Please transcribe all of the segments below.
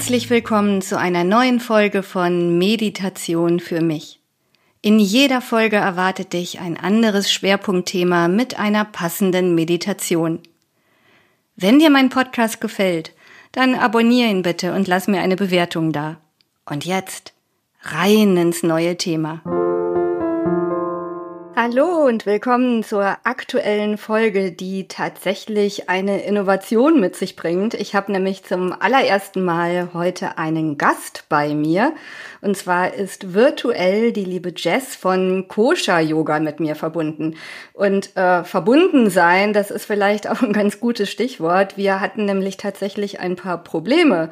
Herzlich willkommen zu einer neuen Folge von Meditation für mich. In jeder Folge erwartet dich ein anderes Schwerpunktthema mit einer passenden Meditation. Wenn dir mein Podcast gefällt, dann abonniere ihn bitte und lass mir eine Bewertung da. Und jetzt rein ins neue Thema. Hallo und willkommen zur aktuellen Folge, die tatsächlich eine Innovation mit sich bringt. Ich habe nämlich zum allerersten Mal heute einen Gast bei mir. Und zwar ist virtuell die liebe Jess von Kosha Yoga mit mir verbunden. Und äh, verbunden sein, das ist vielleicht auch ein ganz gutes Stichwort. Wir hatten nämlich tatsächlich ein paar Probleme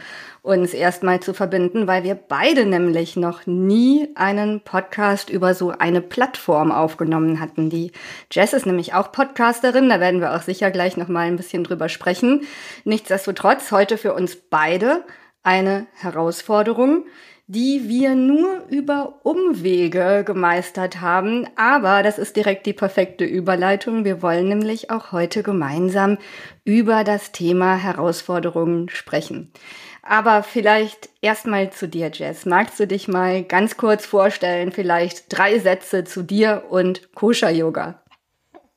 uns erstmal zu verbinden, weil wir beide nämlich noch nie einen Podcast über so eine Plattform aufgenommen hatten. Die Jess ist nämlich auch Podcasterin, da werden wir auch sicher gleich noch mal ein bisschen drüber sprechen. Nichtsdestotrotz heute für uns beide eine Herausforderung, die wir nur über Umwege gemeistert haben. Aber das ist direkt die perfekte Überleitung. Wir wollen nämlich auch heute gemeinsam über das Thema Herausforderungen sprechen. Aber vielleicht erstmal zu dir, Jess. Magst du dich mal ganz kurz vorstellen, vielleicht drei Sätze zu dir und Koscher Yoga?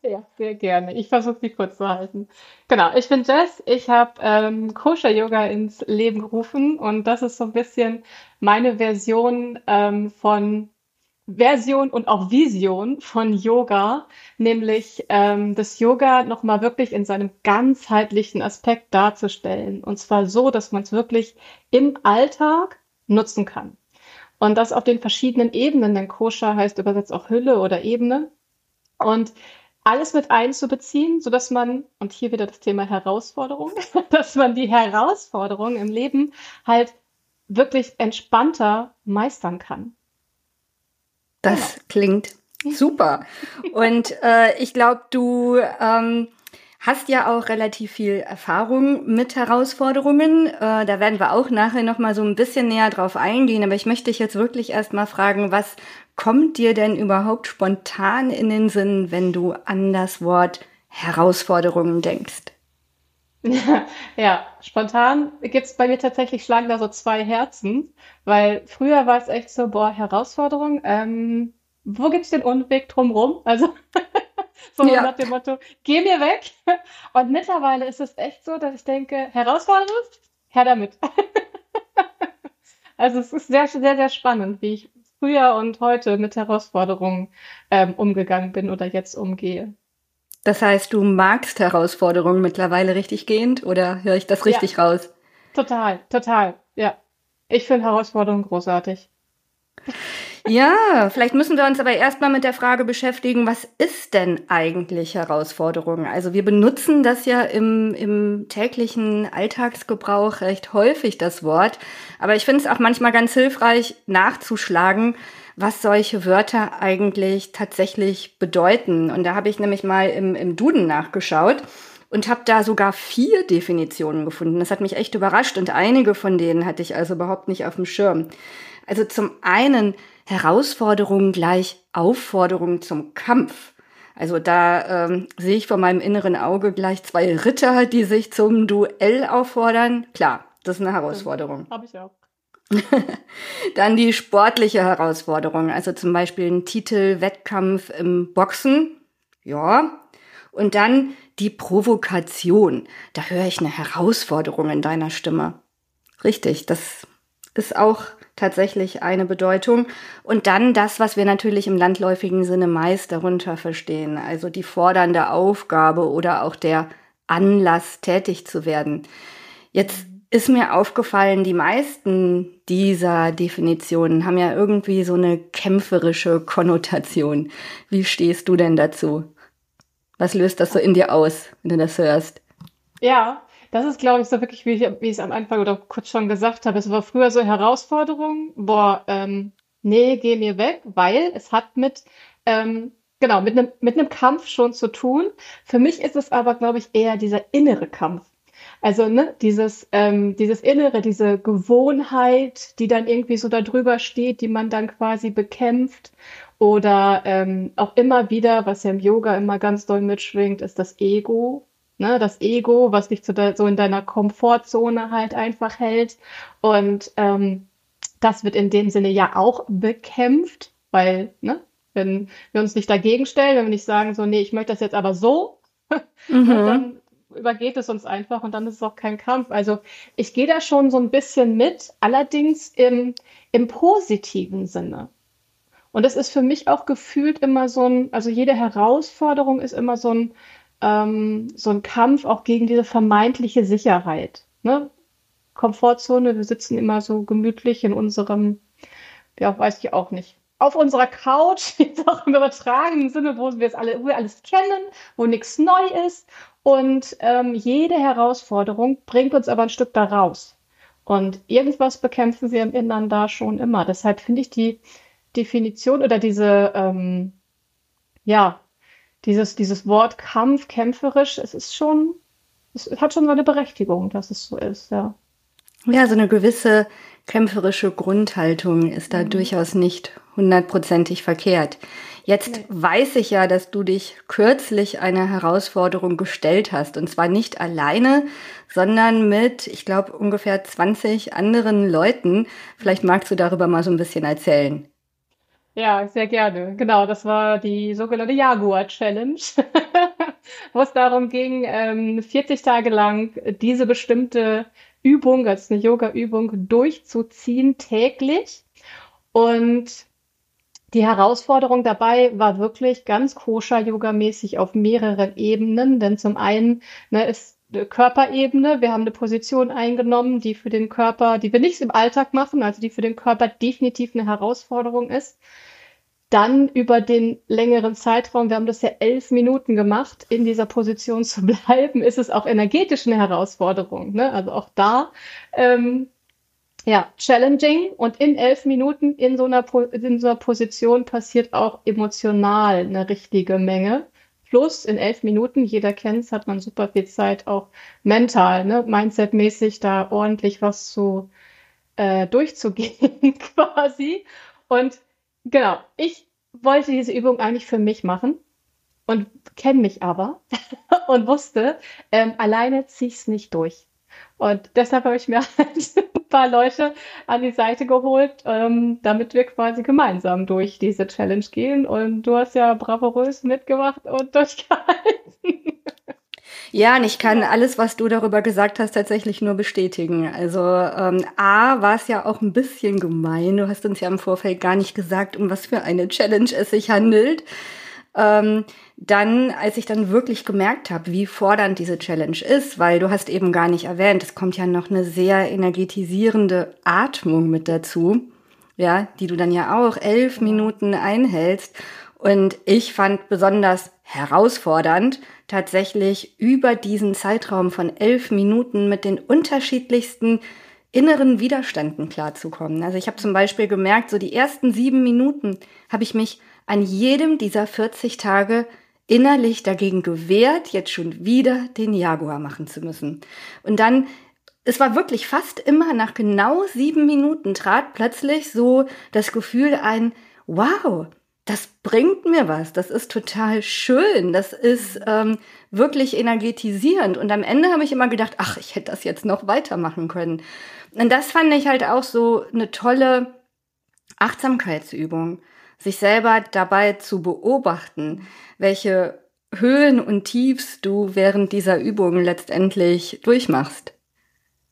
Ja, sehr gerne. Ich versuche sie kurz zu halten. Genau, ich bin Jess. Ich habe ähm, Koscher Yoga ins Leben gerufen und das ist so ein bisschen meine Version ähm, von Version und auch Vision von Yoga, nämlich ähm, das Yoga nochmal wirklich in seinem ganzheitlichen Aspekt darzustellen. Und zwar so, dass man es wirklich im Alltag nutzen kann. Und das auf den verschiedenen Ebenen, denn Koscher heißt übersetzt auch Hülle oder Ebene. Und alles mit einzubeziehen, so dass man, und hier wieder das Thema Herausforderung, dass man die Herausforderung im Leben halt wirklich entspannter meistern kann. Das genau. klingt super. Und äh, ich glaube, du ähm, hast ja auch relativ viel Erfahrung mit Herausforderungen. Äh, da werden wir auch nachher noch mal so ein bisschen näher drauf eingehen. Aber ich möchte dich jetzt wirklich erst mal fragen, was kommt dir denn überhaupt spontan in den Sinn, wenn du an das Wort Herausforderungen denkst? Ja, spontan gibt's bei mir tatsächlich schlagen da so zwei Herzen, weil früher war es echt so, boah, Herausforderung, ähm, wo gibt's den Unweg drumrum? Also so Ja. nach dem Motto, geh mir weg. Und mittlerweile ist es echt so, dass ich denke, Herausforderung, her damit. Also es ist sehr, sehr, sehr spannend, wie ich früher und heute mit Herausforderungen ähm, umgegangen bin oder jetzt umgehe. Das heißt, du magst Herausforderungen mittlerweile richtig gehend oder höre ich das richtig ja, raus? Total, total, ja. Ich finde Herausforderungen großartig. Ja, vielleicht müssen wir uns aber erstmal mit der Frage beschäftigen, was ist denn eigentlich Herausforderung? Also wir benutzen das ja im, im täglichen Alltagsgebrauch recht häufig, das Wort. Aber ich finde es auch manchmal ganz hilfreich, nachzuschlagen, was solche Wörter eigentlich tatsächlich bedeuten. Und da habe ich nämlich mal im, im Duden nachgeschaut und habe da sogar vier Definitionen gefunden. Das hat mich echt überrascht und einige von denen hatte ich also überhaupt nicht auf dem Schirm. Also zum einen Herausforderung gleich Aufforderung zum Kampf. Also da ähm, sehe ich vor meinem inneren Auge gleich zwei Ritter, die sich zum Duell auffordern. Klar, das ist eine Herausforderung. Habe ich auch. Dann die sportliche Herausforderung, also zum Beispiel ein Titelwettkampf im Boxen. Ja. Und dann die Provokation. Da höre ich eine Herausforderung in deiner Stimme. Richtig, das ist auch tatsächlich eine Bedeutung. Und dann das, was wir natürlich im landläufigen Sinne meist darunter verstehen, also die fordernde Aufgabe oder auch der Anlass, tätig zu werden. Jetzt ist mir aufgefallen, die meisten dieser Definitionen haben ja irgendwie so eine kämpferische Konnotation. Wie stehst du denn dazu? Was löst das so in dir aus, wenn du das hörst? Ja, das ist, glaube ich, so wirklich, wie ich, wie ich es am Anfang oder kurz schon gesagt habe. Es war früher so Herausforderung, boah, ähm, nee, geh mir weg, weil es hat mit, ähm, genau, mit einem mit einem Kampf schon zu tun. Für mich ist es aber, glaube ich, eher dieser innere Kampf. Also ne, dieses, ähm, dieses Innere, diese Gewohnheit, die dann irgendwie so da drüber steht, die man dann quasi bekämpft. Oder ähm, auch immer wieder, was ja im Yoga immer ganz doll mitschwingt, ist das Ego. ne? Das Ego, was dich de so in deiner Komfortzone halt einfach hält. Und ähm, das wird in dem Sinne ja auch bekämpft, weil, ne, wenn wir uns nicht dagegen stellen, wenn wir nicht sagen, so, nee, ich möchte das jetzt aber so, mhm. dann übergeht es uns einfach und dann ist es auch kein Kampf. Also ich gehe da schon so ein bisschen mit, allerdings im, im positiven Sinne. Und es ist für mich auch gefühlt immer so ein, also jede Herausforderung ist immer so ein, ähm, so ein Kampf auch gegen diese vermeintliche Sicherheit. Ne? Komfortzone, wir sitzen immer so gemütlich in unserem, ja, weiß ich auch nicht, auf unserer Couch, jetzt auch im übertragenen Sinne, wo wir es alle, wo wir alles kennen, wo nichts neu ist. Und ähm, jede Herausforderung bringt uns aber ein Stück da raus. Und irgendwas bekämpfen wir im Innern da schon immer. Deshalb finde ich die Definition oder diese, ähm, ja, dieses, dieses Wort Kampf, kämpferisch, es ist schon, es hat schon seine Berechtigung, dass es so ist, ja. Ja, so eine gewisse kämpferische Grundhaltung ist da mhm. durchaus nicht hundertprozentig verkehrt. Jetzt nee. weiß ich ja, dass du dich kürzlich einer Herausforderung gestellt hast. Und zwar nicht alleine, sondern mit, ich glaube, ungefähr 20 anderen Leuten. Vielleicht magst du darüber mal so ein bisschen erzählen. Ja, sehr gerne. Genau, das war die sogenannte Jaguar Challenge, wo es darum ging, 40 ähm, Tage lang diese bestimmte Übung, als eine Yoga-Übung durchzuziehen täglich. Und die Herausforderung dabei war wirklich ganz koscher-yoga-mäßig auf mehreren Ebenen, denn zum einen ne, ist Körperebene. Wir haben eine Position eingenommen, die für den Körper, die wir nicht im Alltag machen, also die für den Körper definitiv eine Herausforderung ist. Dann über den längeren Zeitraum, wir haben das ja elf Minuten gemacht, in dieser Position zu bleiben, ist es auch energetisch eine Herausforderung. Ne? Also auch da ähm, ja, challenging und in elf Minuten in so einer, in so einer Position passiert auch emotional eine richtige Menge. Plus in elf Minuten, jeder kennt es, hat man super viel Zeit, auch mental, ne, mindsetmäßig da ordentlich was zu äh, durchzugehen quasi. Und genau, ich wollte diese Übung eigentlich für mich machen und kenne mich aber und wusste, ähm, alleine es nicht durch. Und deshalb habe ich mir halt paar Leute an die Seite geholt, ähm, damit wir quasi gemeinsam durch diese Challenge gehen. Und du hast ja bravourös mitgemacht und durchgehalten. Ja, und ich kann alles, was du darüber gesagt hast, tatsächlich nur bestätigen. Also ähm, A war es ja auch ein bisschen gemein. Du hast uns ja im Vorfeld gar nicht gesagt, um was für eine Challenge es sich handelt. Ähm, dann, als ich dann wirklich gemerkt habe, wie fordernd diese Challenge ist, weil du hast eben gar nicht erwähnt, es kommt ja noch eine sehr energetisierende Atmung mit dazu, ja, die du dann ja auch elf Minuten einhältst. Und ich fand besonders herausfordernd, tatsächlich über diesen Zeitraum von elf Minuten mit den unterschiedlichsten inneren Widerständen klarzukommen. Also ich habe zum Beispiel gemerkt, so die ersten sieben Minuten habe ich mich an jedem dieser 40 Tage innerlich dagegen gewehrt, jetzt schon wieder den Jaguar machen zu müssen. Und dann, es war wirklich fast immer nach genau sieben Minuten trat plötzlich so das Gefühl ein, wow, das bringt mir was, das ist total schön, das ist ähm, wirklich energetisierend. Und am Ende habe ich immer gedacht, ach, ich hätte das jetzt noch weitermachen können. Und das fand ich halt auch so eine tolle Achtsamkeitsübung sich selber dabei zu beobachten, welche Höhen und Tiefs du während dieser Übung letztendlich durchmachst.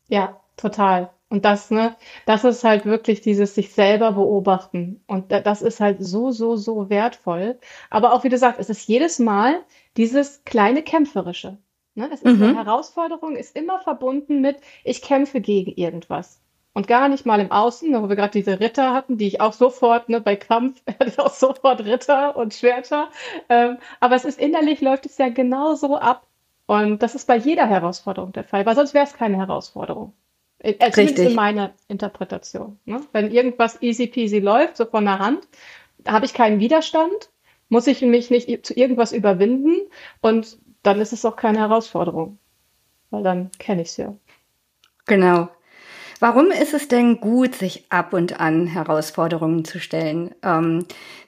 Ja, total. Und das, ne, das ist halt wirklich dieses sich selber beobachten. Und das ist halt so, so, so wertvoll. Aber auch, wie du sagst, es ist jedes Mal dieses kleine Kämpferische. Ne? Es ist mhm. eine Herausforderung, ist immer verbunden mit, ich kämpfe gegen irgendwas und gar nicht mal im Außen, wo wir gerade diese Ritter hatten, die ich auch sofort, ne, bei Kampf hatte ich auch sofort Ritter und Schwerter. Ähm, aber es ist innerlich läuft es ja genauso ab. Und das ist bei jeder Herausforderung der Fall, weil sonst wäre es keine Herausforderung. Äh, äh zumindest in meiner Interpretation. Ne? Wenn irgendwas easy peasy läuft, so von der Hand, habe ich keinen Widerstand, muss ich mich nicht zu irgendwas überwinden und dann ist es auch keine Herausforderung. Weil dann kenne ich es ja. Genau. Warum ist es denn gut, sich ab und an Herausforderungen zu stellen? Ähm,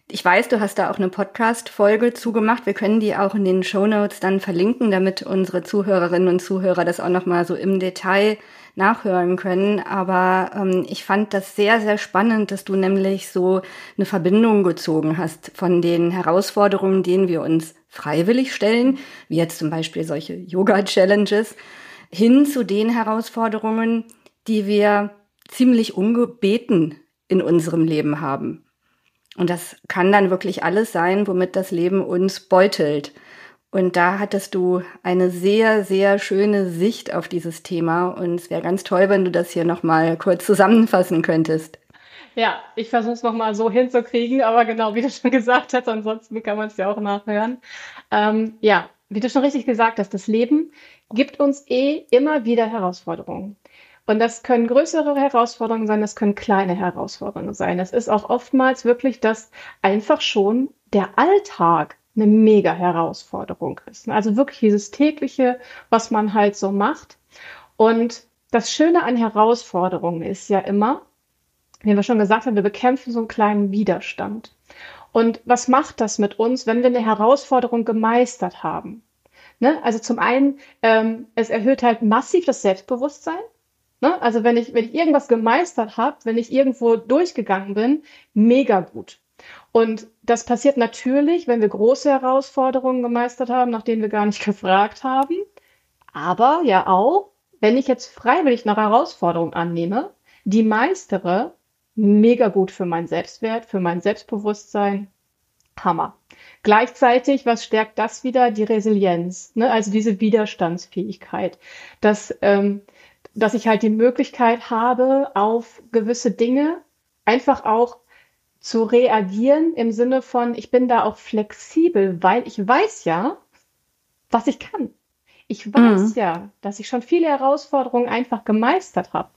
ich weiß, du hast da auch eine Podcast-Folge zugemacht. Wir können die auch in den Show Notes dann verlinken, damit unsere Zuhörerinnen und Zuhörer das auch nochmal so im Detail nachhören können. Aber ähm, ich fand das sehr, sehr spannend, dass du nämlich so eine Verbindung gezogen hast von den Herausforderungen, denen wir uns freiwillig stellen, wie jetzt zum Beispiel solche Yoga-Challenges, hin zu den Herausforderungen, die wir ziemlich ungebeten in unserem Leben haben. Und das kann dann wirklich alles sein, womit das Leben uns beutelt. Und da hattest du eine sehr, sehr schöne Sicht auf dieses Thema. Und es wäre ganz toll, wenn du das hier nochmal kurz zusammenfassen könntest. Ja, ich versuche es nochmal so hinzukriegen, aber genau, wie du schon gesagt hast, ansonsten kann man es ja auch nachhören. Ähm, ja, wie du schon richtig gesagt hast, das Leben gibt uns eh immer wieder Herausforderungen. Und das können größere Herausforderungen sein, das können kleine Herausforderungen sein. Es ist auch oftmals wirklich, dass einfach schon der Alltag eine mega Herausforderung ist. Also wirklich dieses tägliche, was man halt so macht. Und das Schöne an Herausforderungen ist ja immer, wie wir schon gesagt haben, wir bekämpfen so einen kleinen Widerstand. Und was macht das mit uns, wenn wir eine Herausforderung gemeistert haben? Ne? Also zum einen, ähm, es erhöht halt massiv das Selbstbewusstsein. Ne? Also wenn ich, wenn ich irgendwas gemeistert habe, wenn ich irgendwo durchgegangen bin, mega gut. Und das passiert natürlich, wenn wir große Herausforderungen gemeistert haben, nach denen wir gar nicht gefragt haben. Aber ja auch, wenn ich jetzt freiwillig nach Herausforderungen annehme, die meistere, mega gut für meinen Selbstwert, für mein Selbstbewusstsein. Hammer. Gleichzeitig, was stärkt das wieder? Die Resilienz, ne? also diese Widerstandsfähigkeit, dass ähm, dass ich halt die Möglichkeit habe, auf gewisse Dinge einfach auch zu reagieren im Sinne von, ich bin da auch flexibel, weil ich weiß ja, was ich kann. Ich weiß mhm. ja, dass ich schon viele Herausforderungen einfach gemeistert habe.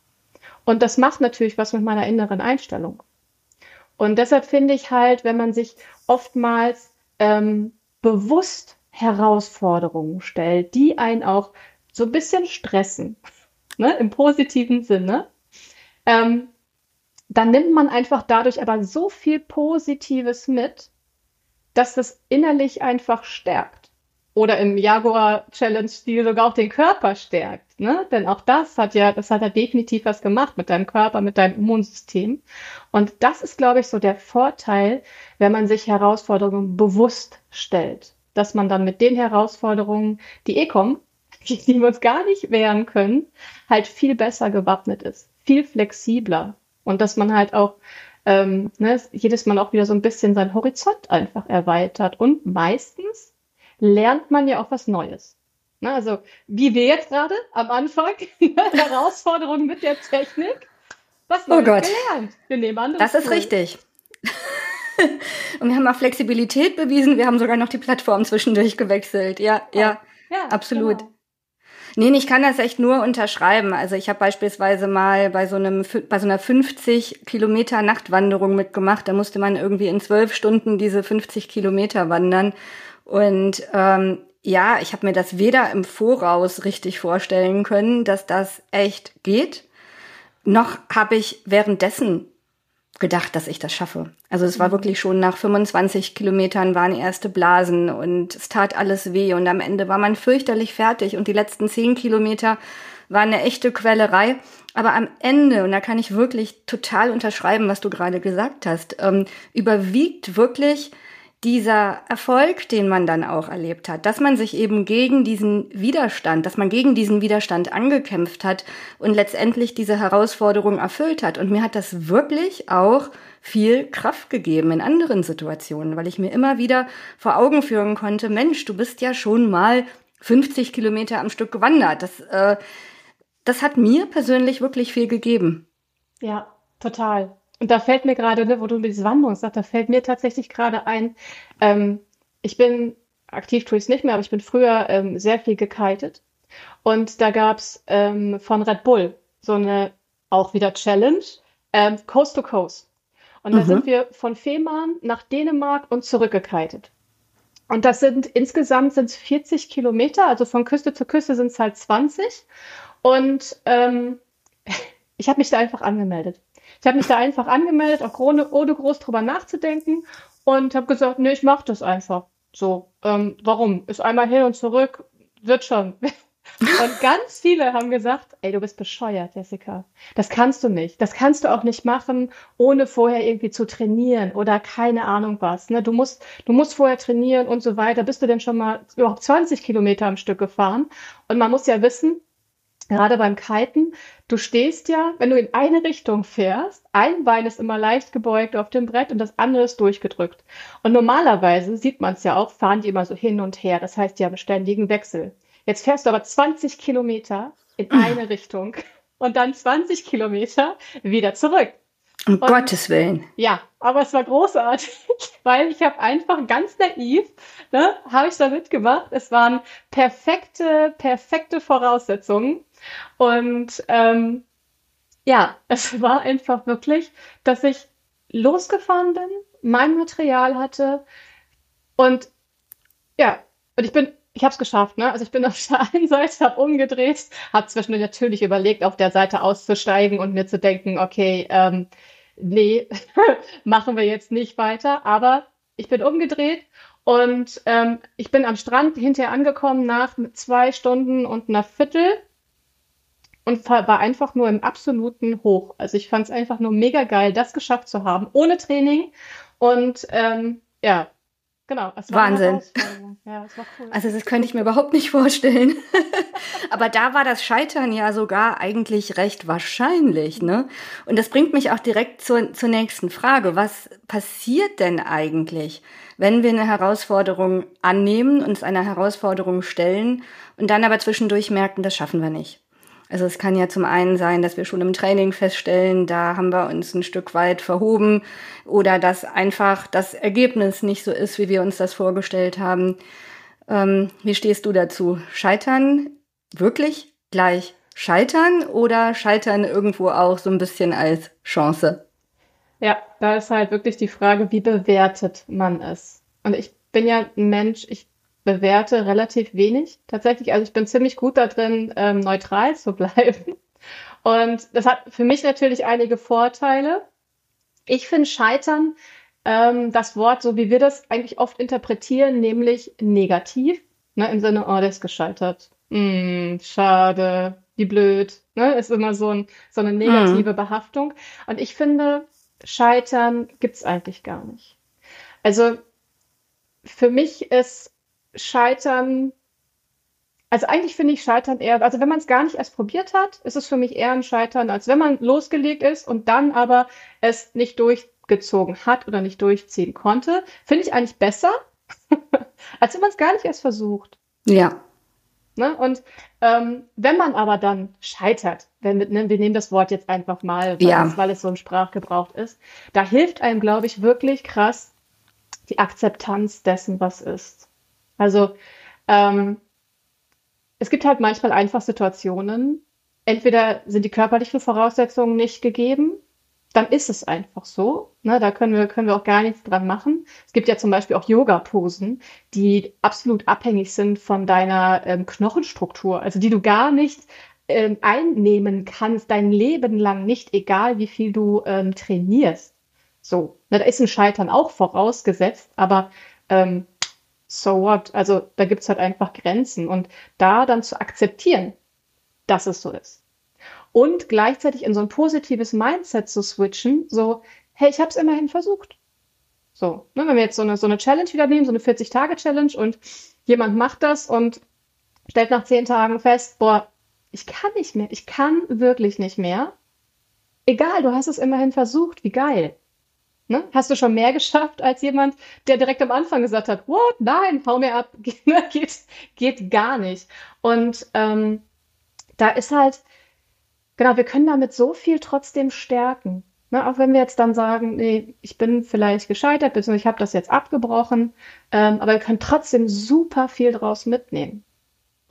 Und das macht natürlich was mit meiner inneren Einstellung. Und deshalb finde ich halt, wenn man sich oftmals ähm, bewusst Herausforderungen stellt, die einen auch so ein bisschen stressen, ne, im positiven Sinne, ähm, dann nimmt man einfach dadurch aber so viel Positives mit, dass das innerlich einfach stärkt. Oder im Jaguar Challenge Stil sogar auch den Körper stärkt, ne? Denn auch das hat ja, das hat ja definitiv was gemacht mit deinem Körper, mit deinem Immunsystem. Und das ist, glaube ich, so der Vorteil, wenn man sich Herausforderungen bewusst stellt, dass man dann mit den Herausforderungen, die eh kommen, die wir uns gar nicht wehren können, halt viel besser gewappnet ist, viel flexibler und dass man halt auch ähm, ne, jedes Mal auch wieder so ein bisschen seinen Horizont einfach erweitert und meistens lernt man ja auch was Neues. Ne, also wie wir jetzt gerade am Anfang Herausforderungen mit der Technik, was oh Neues oh Gott. gelernt. Wir nehmen andere. Das ist richtig. und wir haben auch Flexibilität bewiesen. Wir haben sogar noch die Plattform zwischendurch gewechselt. Ja, ja, ja absolut. Genau. Nee, ich kann das echt nur unterschreiben. Also ich habe beispielsweise mal bei so einem bei so einer 50 Kilometer Nachtwanderung mitgemacht. Da musste man irgendwie in zwölf Stunden diese 50 Kilometer wandern. Und ähm, ja, ich habe mir das weder im Voraus richtig vorstellen können, dass das echt geht, noch habe ich währenddessen gedacht, dass ich das schaffe. Also es war wirklich schon nach 25 Kilometern waren erste Blasen und es tat alles weh und am Ende war man fürchterlich fertig und die letzten 10 Kilometer waren eine echte Quälerei. Aber am Ende, und da kann ich wirklich total unterschreiben, was du gerade gesagt hast, ähm, überwiegt wirklich dieser Erfolg, den man dann auch erlebt hat, dass man sich eben gegen diesen Widerstand, dass man gegen diesen Widerstand angekämpft hat und letztendlich diese Herausforderung erfüllt hat. Und mir hat das wirklich auch viel Kraft gegeben in anderen Situationen, weil ich mir immer wieder vor Augen führen konnte, Mensch, du bist ja schon mal 50 Kilometer am Stück gewandert. Das, äh, das hat mir persönlich wirklich viel gegeben. Ja, total. Und da fällt mir gerade, ne, wo du mit dieser Wanderung sagst, da fällt mir tatsächlich gerade ein, ähm, ich bin, aktiv tue ich es nicht mehr, aber ich bin früher ähm, sehr viel gekitet. Und da gab's ähm, von Red Bull so eine auch wieder Challenge, ähm, Coast to Coast. Und da mhm. sind wir von Fehmarn nach Dänemark und zurückgekitet. Und das sind insgesamt sind 40 Kilometer, also von Küste zu Küste sind es halt 20. Und ähm, Ich habe mich da einfach angemeldet. Ich habe mich da einfach angemeldet, auch ohne, ohne groß drüber nachzudenken und habe gesagt, nee, ich mache das einfach. So, ähm, warum? Ist einmal hin und zurück, wird schon. Und ganz viele haben gesagt, ey, du bist bescheuert, Jessica. Das kannst du nicht. Das kannst du auch nicht machen, ohne vorher irgendwie zu trainieren oder keine Ahnung was. Ne? Du musst, du musst vorher trainieren und so weiter. Bist du denn schon mal überhaupt 20 Kilometer am Stück gefahren? Und man muss ja wissen, gerade beim Kiten, du stehst ja, wenn du in eine Richtung fährst, ein Bein ist immer leicht gebeugt auf dem Brett und das andere ist durchgedrückt. Und normalerweise sieht man es ja auch, fahren die immer so hin und her. Das heißt, die haben ständigen Wechsel. Jetzt fährst du aber 20 Kilometer in eine Richtung und dann 20 Kilometer wieder zurück. Um und, Gottes Willen. Ja, aber es war großartig, weil ich habe einfach ganz naiv, ne, habe ich da mitgemacht. Es waren perfekte, perfekte Voraussetzungen. Und ähm, ja, es war einfach wirklich, dass ich losgefahren bin, mein Material hatte und ja, und ich bin ich habe es geschafft, ne? Also ich bin auf der einen Seite, habe umgedreht, habe zwischendurch natürlich überlegt, auf der Seite auszusteigen und mir zu denken, okay, ähm, nee, machen wir jetzt nicht weiter. Aber ich bin umgedreht und ähm, ich bin am Strand hinterher angekommen nach zwei Stunden und einer Viertel und war einfach nur im absoluten Hoch. Also ich fand es einfach nur mega geil, das geschafft zu haben, ohne Training. Und ähm, ja, Genau, es war Wahnsinn. Ja, es war cool. Also das könnte ich mir überhaupt nicht vorstellen. Aber da war das Scheitern ja sogar eigentlich recht wahrscheinlich, ne? Und das bringt mich auch direkt zur, zur nächsten Frage. Was passiert denn eigentlich, wenn wir eine Herausforderung annehmen, uns einer Herausforderung stellen und dann aber zwischendurch merken, das schaffen wir nicht? Also es kann ja zum einen sein, dass wir schon im Training feststellen, da haben wir uns ein Stück weit verhoben oder dass einfach das Ergebnis nicht so ist, wie wir uns das vorgestellt haben. Ähm, wie stehst du dazu? Scheitern wirklich gleich scheitern oder scheitern irgendwo auch so ein bisschen als Chance? Ja, da ist halt wirklich die Frage, wie bewertet man es? Und ich bin ja ein Mensch, ich bewerte relativ wenig tatsächlich. Also ich bin ziemlich gut da drin, ähm, neutral zu bleiben. Und das hat für mich natürlich einige Vorteile. Ich finde Scheitern ähm, das Wort, so wie wir das eigentlich oft interpretieren, nämlich negativ. Ne, Im Sinne, oh, der ist gescheitert. Mm, schade, wie blöd. Ne, ist immer so, ein, so eine negative mhm. Behaftung. Und ich finde, Scheitern gibt's eigentlich gar nicht. Also für mich ist Scheitern, also eigentlich finde ich Scheitern eher, also wenn man es gar nicht erst probiert hat, ist es für mich eher ein Scheitern, als wenn man losgelegt ist und dann aber es nicht durchgezogen hat oder nicht durchziehen konnte. Finde ich eigentlich besser, als wenn man es gar nicht erst versucht. Ja. Ne? Und ähm, wenn man aber dann scheitert, wenn, ne, wir nehmen das Wort jetzt einfach mal, weil, ja. es, weil es so ein Sprachgebrauch ist, da hilft einem, glaube ich, wirklich krass die Akzeptanz dessen, was ist. Also ähm, es gibt halt manchmal einfach Situationen, entweder sind die körperlichen Voraussetzungen nicht gegeben, dann ist es einfach so. Ne, da können wir, können wir auch gar nichts dran machen. Es gibt ja zum Beispiel auch Yoga-Posen, die absolut abhängig sind von deiner ähm, Knochenstruktur, also die du gar nicht ähm, einnehmen kannst, dein Leben lang nicht, egal wie viel du ähm, trainierst. So, ne, da ist ein Scheitern auch vorausgesetzt, aber ähm, so what? Also da gibt's halt einfach Grenzen und da dann zu akzeptieren, dass es so ist. Und gleichzeitig in so ein positives Mindset zu switchen, so, hey, ich habe es immerhin versucht. So, ne, wenn wir jetzt so eine, so eine Challenge wieder nehmen, so eine 40-Tage-Challenge und jemand macht das und stellt nach 10 Tagen fest, boah, ich kann nicht mehr, ich kann wirklich nicht mehr. Egal, du hast es immerhin versucht, wie geil. Ne? Hast du schon mehr geschafft als jemand, der direkt am Anfang gesagt hat, what? Nein, hau mir ab, geht, geht gar nicht. Und ähm, da ist halt, genau, wir können damit so viel trotzdem stärken. Ne? Auch wenn wir jetzt dann sagen, nee, ich bin vielleicht gescheitert, beziehungsweise ich habe das jetzt abgebrochen, ähm, aber wir können trotzdem super viel draus mitnehmen.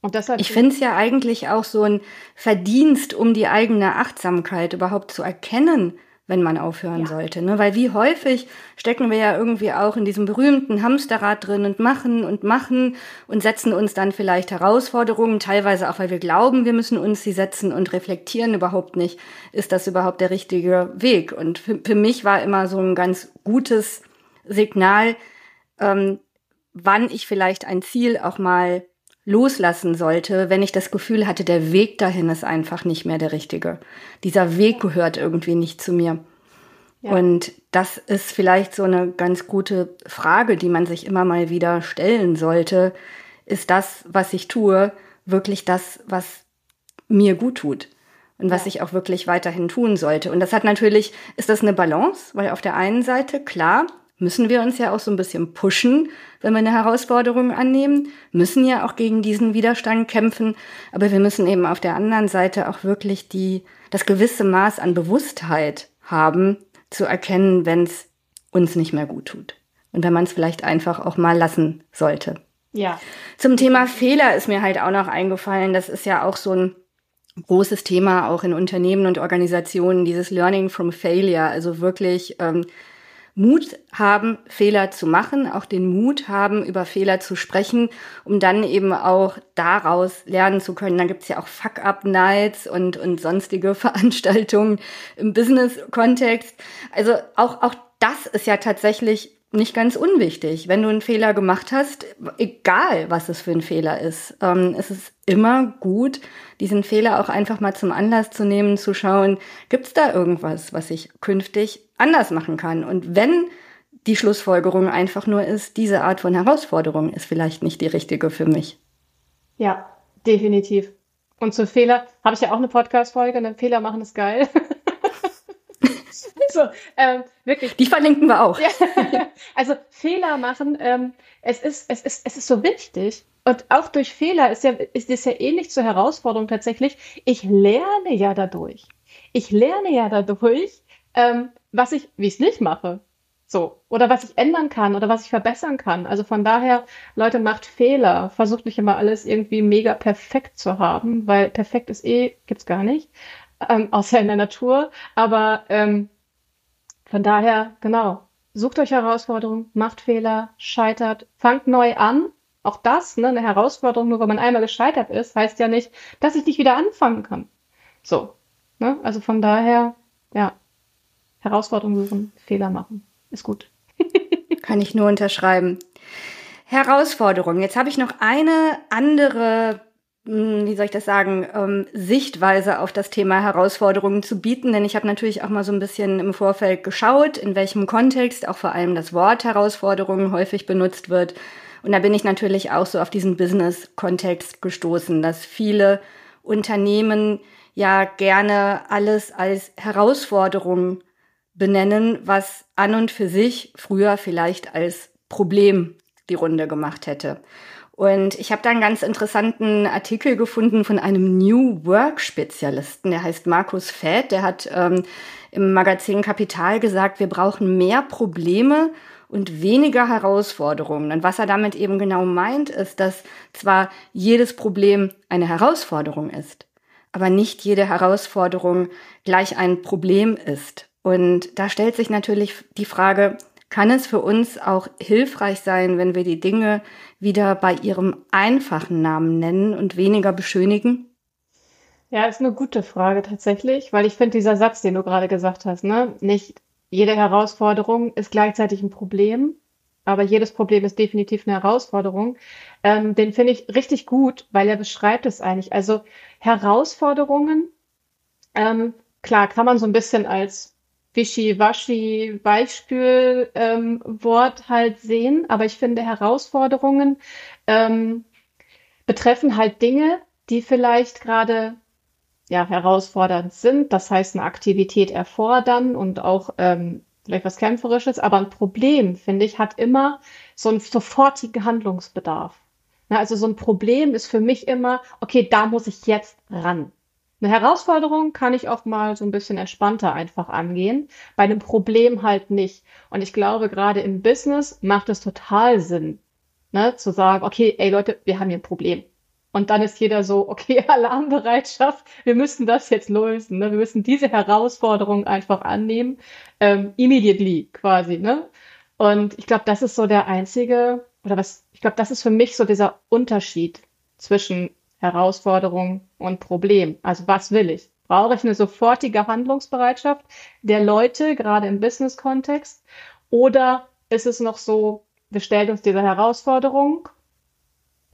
Und deshalb ich finde es ja eigentlich auch so ein Verdienst, um die eigene Achtsamkeit überhaupt zu erkennen, wenn man aufhören ja. sollte. Ne? Weil wie häufig stecken wir ja irgendwie auch in diesem berühmten Hamsterrad drin und machen und machen und setzen uns dann vielleicht Herausforderungen, teilweise auch, weil wir glauben, wir müssen uns sie setzen und reflektieren überhaupt nicht, ist das überhaupt der richtige Weg. Und für, für mich war immer so ein ganz gutes Signal, ähm, wann ich vielleicht ein Ziel auch mal loslassen sollte, wenn ich das Gefühl hatte, der Weg dahin ist einfach nicht mehr der richtige. Dieser Weg gehört irgendwie nicht zu mir. Ja. Und das ist vielleicht so eine ganz gute Frage, die man sich immer mal wieder stellen sollte. Ist das, was ich tue, wirklich das, was mir gut tut? Und was ja. ich auch wirklich weiterhin tun sollte. Und das hat natürlich, ist das eine Balance, weil auf der einen Seite, klar, müssen wir uns ja auch so ein bisschen pushen, wenn wir eine Herausforderung annehmen, müssen ja auch gegen diesen Widerstand kämpfen, aber wir müssen eben auf der anderen Seite auch wirklich die, das gewisse Maß an Bewusstheit haben, zu erkennen, wenn es uns nicht mehr gut tut. Und wenn man es vielleicht einfach auch mal lassen sollte. Ja. Zum Thema Fehler ist mir halt auch noch eingefallen, das ist ja auch so ein großes Thema auch in Unternehmen und Organisationen, dieses Learning from Failure, also wirklich ähm, Mut haben, Fehler zu machen, auch den Mut haben, über Fehler zu sprechen, um dann eben auch daraus lernen zu können. Dann gibt's ja auch Fuck-Up-Nights und, und sonstige Veranstaltungen im Business-Kontext. Also auch, auch das ist ja tatsächlich nicht ganz unwichtig. Wenn du einen Fehler gemacht hast, egal was es für ein Fehler ist, ähm, es ist immer gut, diesen Fehler auch einfach mal zum Anlass zu nehmen, zu schauen, gibt es da irgendwas, was ich künftig anders machen kann? Und wenn die Schlussfolgerung einfach nur ist, diese Art von Herausforderung ist vielleicht nicht die richtige für mich. Ja, definitiv. Und zu Fehler habe ich ja auch eine Podcast-Folge, ne? Fehler machen ist geil. so, ähm, wirklich. Die verlinken wir auch. Ja. Also Fehler machen, ähm, es ist, es ist, es ist so wichtig. Und auch durch Fehler ist ja, ist es ja ähnlich zur Herausforderung tatsächlich. Ich lerne ja dadurch. Ich lerne ja dadurch, ähm, was ich, wie ich es nicht mache. So. Oder was ich ändern kann oder was ich verbessern kann. Also von daher, Leute, macht Fehler. Versucht nicht immer alles irgendwie mega perfekt zu haben, weil perfekt ist eh, gibt's gar nicht. Ähm, außer in der Natur. Aber ähm, von daher, genau, sucht euch Herausforderungen, macht Fehler, scheitert, fangt neu an. Auch das, ne, eine Herausforderung, nur weil man einmal gescheitert ist, heißt ja nicht, dass ich nicht wieder anfangen kann. So. Ne? Also von daher, ja, Herausforderungen suchen, Fehler machen. Ist gut. kann ich nur unterschreiben. Herausforderung. Jetzt habe ich noch eine andere wie soll ich das sagen, ähm, Sichtweise auf das Thema Herausforderungen zu bieten. Denn ich habe natürlich auch mal so ein bisschen im Vorfeld geschaut, in welchem Kontext auch vor allem das Wort Herausforderungen häufig benutzt wird. Und da bin ich natürlich auch so auf diesen Business-Kontext gestoßen, dass viele Unternehmen ja gerne alles als Herausforderung benennen, was an und für sich früher vielleicht als Problem die Runde gemacht hätte. Und ich habe da einen ganz interessanten Artikel gefunden von einem New Work-Spezialisten, der heißt Markus Fett. Der hat ähm, im Magazin Kapital gesagt, wir brauchen mehr Probleme und weniger Herausforderungen. Und was er damit eben genau meint, ist, dass zwar jedes Problem eine Herausforderung ist, aber nicht jede Herausforderung gleich ein Problem ist. Und da stellt sich natürlich die Frage, kann es für uns auch hilfreich sein, wenn wir die Dinge wieder bei ihrem einfachen Namen nennen und weniger beschönigen? Ja, ist eine gute Frage tatsächlich, weil ich finde dieser Satz, den du gerade gesagt hast, ne, nicht jede Herausforderung ist gleichzeitig ein Problem, aber jedes Problem ist definitiv eine Herausforderung. Ähm, den finde ich richtig gut, weil er beschreibt es eigentlich. Also Herausforderungen, ähm, klar, kann man so ein bisschen als wischiwaschi Beispielwort ähm, halt sehen. Aber ich finde, Herausforderungen ähm, betreffen halt Dinge, die vielleicht gerade ja, herausfordernd sind. Das heißt, eine Aktivität erfordern und auch ähm, vielleicht was Kämpferisches. Aber ein Problem, finde ich, hat immer so einen sofortigen Handlungsbedarf. Na, also so ein Problem ist für mich immer, okay, da muss ich jetzt ran. Eine Herausforderung kann ich auch mal so ein bisschen entspannter einfach angehen, bei einem Problem halt nicht. Und ich glaube, gerade im Business macht es total Sinn, ne, zu sagen, okay, ey Leute, wir haben hier ein Problem. Und dann ist jeder so, okay, Alarmbereitschaft, wir müssen das jetzt lösen. Ne? Wir müssen diese Herausforderung einfach annehmen, ähm, immediately quasi. Ne? Und ich glaube, das ist so der einzige, oder was, ich glaube, das ist für mich so dieser Unterschied zwischen Herausforderung und Problem. Also was will ich? Brauche ich eine sofortige Handlungsbereitschaft der Leute, gerade im Business-Kontext? Oder ist es noch so, wir stellen uns dieser Herausforderung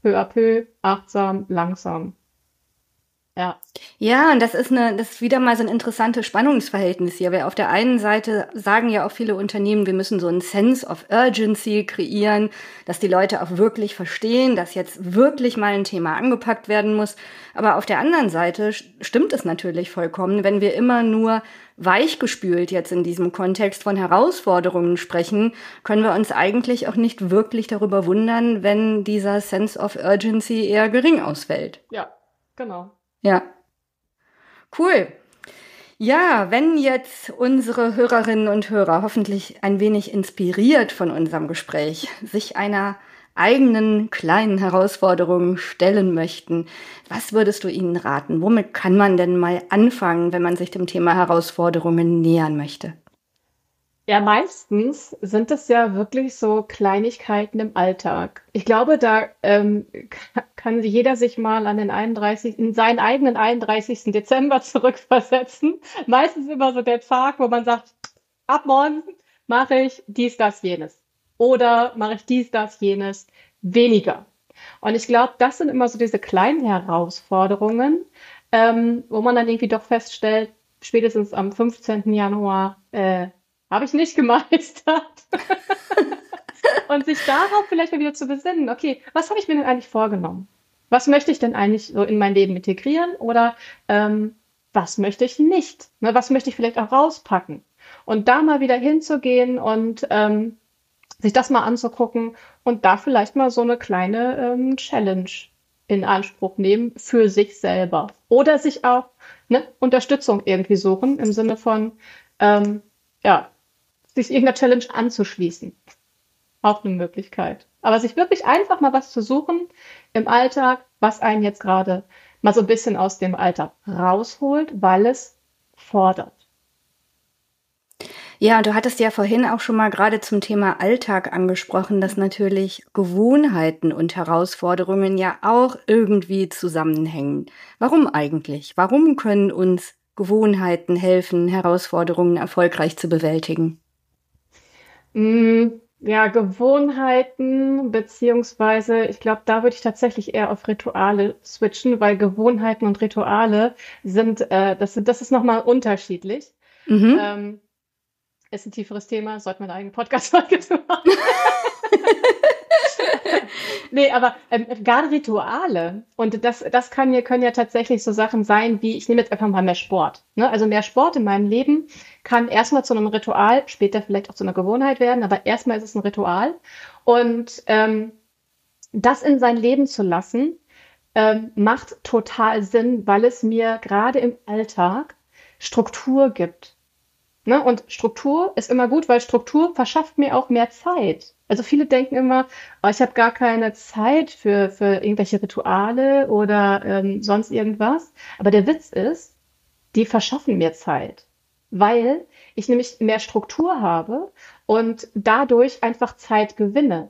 peu à peu, achtsam, langsam. Ja. Ja, und das ist eine, das ist wieder mal so ein interessantes Spannungsverhältnis hier. Weil auf der einen Seite sagen ja auch viele Unternehmen, wir müssen so einen Sense of Urgency kreieren, dass die Leute auch wirklich verstehen, dass jetzt wirklich mal ein Thema angepackt werden muss. Aber auf der anderen Seite stimmt es natürlich vollkommen, wenn wir immer nur weichgespült jetzt in diesem Kontext von Herausforderungen sprechen, können wir uns eigentlich auch nicht wirklich darüber wundern, wenn dieser Sense of Urgency eher gering ausfällt. Ja, genau. Ja. Cool. Ja, wenn jetzt unsere Hörerinnen und Hörer hoffentlich ein wenig inspiriert von unserem Gespräch sich einer eigenen kleinen Herausforderung stellen möchten, was würdest du ihnen raten? Womit kann man denn mal anfangen, wenn man sich dem Thema Herausforderungen nähern möchte? Ja, meistens sind es ja wirklich so Kleinigkeiten im Alltag. Ich glaube, da ähm, kann jeder sich mal an den 31., in seinen eigenen 31. Dezember zurückversetzen. Meistens immer so der Tag, wo man sagt, ab morgen mache ich dies, das, jenes. Oder mache ich dies, das, jenes weniger. Und ich glaube, das sind immer so diese kleinen Herausforderungen, ähm, wo man dann irgendwie doch feststellt, spätestens am 15. Januar, äh, habe ich nicht gemeistert. und sich darauf vielleicht mal wieder zu besinnen, okay, was habe ich mir denn eigentlich vorgenommen? Was möchte ich denn eigentlich so in mein Leben integrieren oder ähm, was möchte ich nicht? Ne, was möchte ich vielleicht auch rauspacken? Und da mal wieder hinzugehen und ähm, sich das mal anzugucken und da vielleicht mal so eine kleine ähm, Challenge in Anspruch nehmen für sich selber. Oder sich auch ne, Unterstützung irgendwie suchen im Sinne von, ähm, ja, sich irgendeiner Challenge anzuschließen. Auch eine Möglichkeit. Aber sich wirklich einfach mal was zu suchen im Alltag, was einen jetzt gerade mal so ein bisschen aus dem Alltag rausholt, weil es fordert. Ja, du hattest ja vorhin auch schon mal gerade zum Thema Alltag angesprochen, dass natürlich Gewohnheiten und Herausforderungen ja auch irgendwie zusammenhängen. Warum eigentlich? Warum können uns Gewohnheiten helfen, Herausforderungen erfolgreich zu bewältigen? Mm, ja, Gewohnheiten, beziehungsweise ich glaube, da würde ich tatsächlich eher auf Rituale switchen, weil Gewohnheiten und Rituale sind, äh, das, das ist nochmal unterschiedlich. Mhm. Ähm, ist ein tieferes Thema, sollte man einen eigenen Podcast-Folge machen. nee, aber ähm, gerade Rituale. Und das, das kann ja, können ja tatsächlich so Sachen sein, wie, ich nehme jetzt einfach mal mehr Sport. Ne? Also mehr Sport in meinem Leben kann erstmal zu einem Ritual, später vielleicht auch zu einer Gewohnheit werden, aber erstmal ist es ein Ritual. Und ähm, das in sein Leben zu lassen, ähm, macht total Sinn, weil es mir gerade im Alltag Struktur gibt. Ne? Und Struktur ist immer gut, weil Struktur verschafft mir auch mehr Zeit. Also viele denken immer, oh, ich habe gar keine Zeit für, für irgendwelche Rituale oder ähm, sonst irgendwas. Aber der Witz ist, die verschaffen mir Zeit, weil ich nämlich mehr Struktur habe und dadurch einfach Zeit gewinne.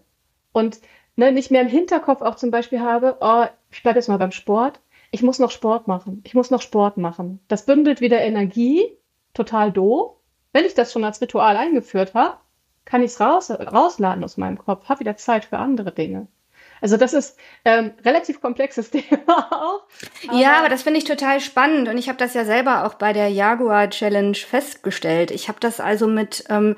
Und ne, nicht mehr im Hinterkopf auch zum Beispiel habe, oh, ich bleibe jetzt mal beim Sport, ich muss noch Sport machen, ich muss noch Sport machen. Das bündelt wieder Energie, total doof. Wenn ich das schon als Ritual eingeführt habe, kann ich es raus, rausladen aus meinem Kopf, habe wieder Zeit für andere Dinge. Also das ist ähm, relativ komplexes Thema auch. Aber ja, aber das finde ich total spannend und ich habe das ja selber auch bei der Jaguar Challenge festgestellt. Ich habe das also mit ähm,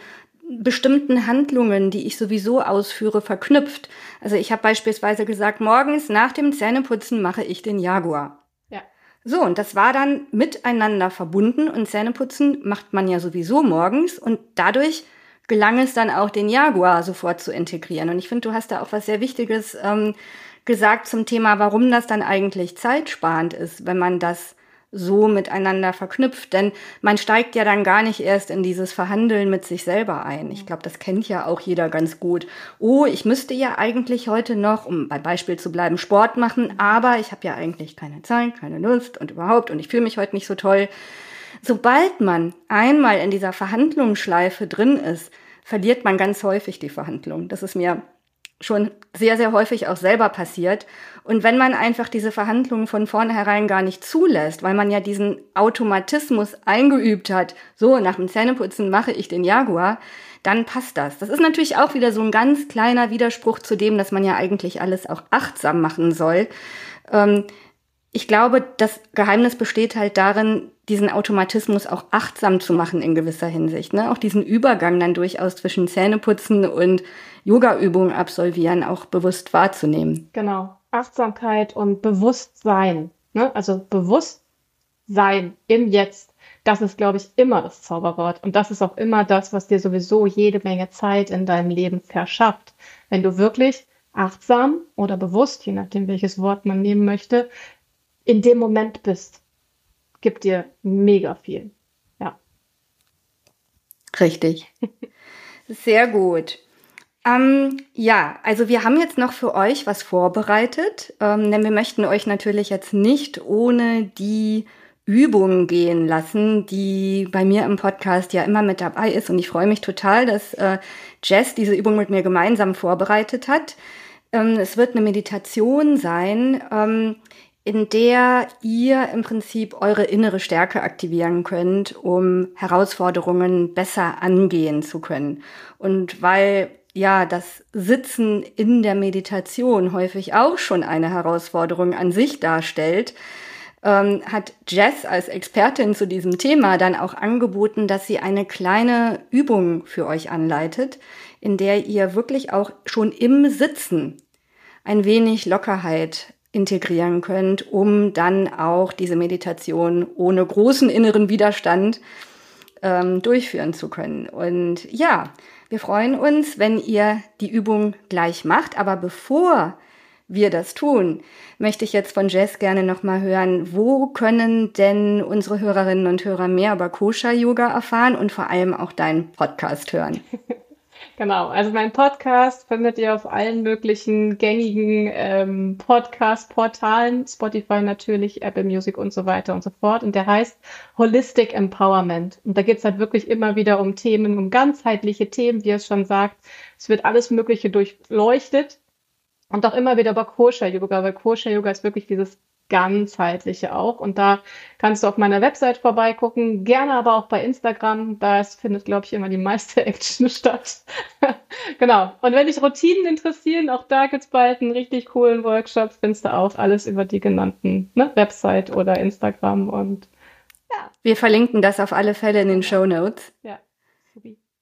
bestimmten Handlungen, die ich sowieso ausführe, verknüpft. Also ich habe beispielsweise gesagt, morgens nach dem Zähneputzen mache ich den Jaguar. Ja. So, und das war dann miteinander verbunden und Zähneputzen macht man ja sowieso morgens und dadurch gelang es dann auch, den Jaguar sofort zu integrieren. Und ich finde, du hast da auch was sehr Wichtiges ähm, gesagt zum Thema, warum das dann eigentlich zeitsparend ist, wenn man das so miteinander verknüpft, denn man steigt ja dann gar nicht erst in dieses Verhandeln mit sich selber ein. Ich glaube, das kennt ja auch jeder ganz gut. Oh, ich müsste ja eigentlich heute noch, um bei Beispiel zu bleiben, Sport machen, aber ich habe ja eigentlich keine Zeit, keine Lust und überhaupt und ich fühle mich heute nicht so toll. Sobald man einmal in dieser Verhandlungsschleife drin ist, verliert man ganz häufig die Verhandlung. Das ist mir schon sehr, sehr häufig auch selber passiert. Und wenn man einfach diese Verhandlungen von vornherein gar nicht zulässt, weil man ja diesen Automatismus eingeübt hat, so nach dem Zähneputzen mache ich den Jaguar, dann passt das. Das ist natürlich auch wieder so ein ganz kleiner Widerspruch zu dem, dass man ja eigentlich alles auch achtsam machen soll. Ähm, ich glaube, das Geheimnis besteht halt darin, diesen Automatismus auch achtsam zu machen in gewisser Hinsicht. Ne? Auch diesen Übergang dann durchaus zwischen Zähneputzen und Yoga-Übungen absolvieren auch bewusst wahrzunehmen. Genau. Achtsamkeit und Bewusstsein. Ne? Also Bewusstsein im Jetzt. Das ist, glaube ich, immer das Zauberwort. Und das ist auch immer das, was dir sowieso jede Menge Zeit in deinem Leben verschafft. Wenn du wirklich achtsam oder bewusst, je nachdem welches Wort man nehmen möchte, in dem Moment bist, gibt dir mega viel. Ja. Richtig. Sehr gut. Ähm, ja, also wir haben jetzt noch für euch was vorbereitet, ähm, denn wir möchten euch natürlich jetzt nicht ohne die Übung gehen lassen, die bei mir im Podcast ja immer mit dabei ist. Und ich freue mich total, dass äh, Jess diese Übung mit mir gemeinsam vorbereitet hat. Ähm, es wird eine Meditation sein, ähm, in der ihr im Prinzip eure innere Stärke aktivieren könnt, um Herausforderungen besser angehen zu können. Und weil ja das Sitzen in der Meditation häufig auch schon eine Herausforderung an sich darstellt, ähm, hat Jess als Expertin zu diesem Thema dann auch angeboten, dass sie eine kleine Übung für euch anleitet, in der ihr wirklich auch schon im Sitzen ein wenig Lockerheit integrieren könnt, um dann auch diese Meditation ohne großen inneren Widerstand ähm, durchführen zu können. Und ja, wir freuen uns, wenn ihr die Übung gleich macht. Aber bevor wir das tun, möchte ich jetzt von Jess gerne nochmal hören, wo können denn unsere Hörerinnen und Hörer mehr über Koscher-Yoga erfahren und vor allem auch deinen Podcast hören? Genau, also mein Podcast findet ihr auf allen möglichen gängigen ähm, Podcast-Portalen, Spotify natürlich, Apple Music und so weiter und so fort. Und der heißt Holistic Empowerment. Und da geht's halt wirklich immer wieder um Themen, um ganzheitliche Themen, wie es schon sagt. Es wird alles Mögliche durchleuchtet. Und auch immer wieder über Kosher Yoga, weil Kosher Yoga ist wirklich dieses ganzheitliche auch. Und da kannst du auf meiner Website vorbeigucken, gerne aber auch bei Instagram. Da findet, glaube ich, immer die meiste Action statt. genau. Und wenn dich Routinen interessieren, auch da gibt's bald einen richtig coolen Workshop. Findest du auch alles über die genannten ne? Website oder Instagram und ja. Wir verlinken das auf alle Fälle in den Show Notes. Ja.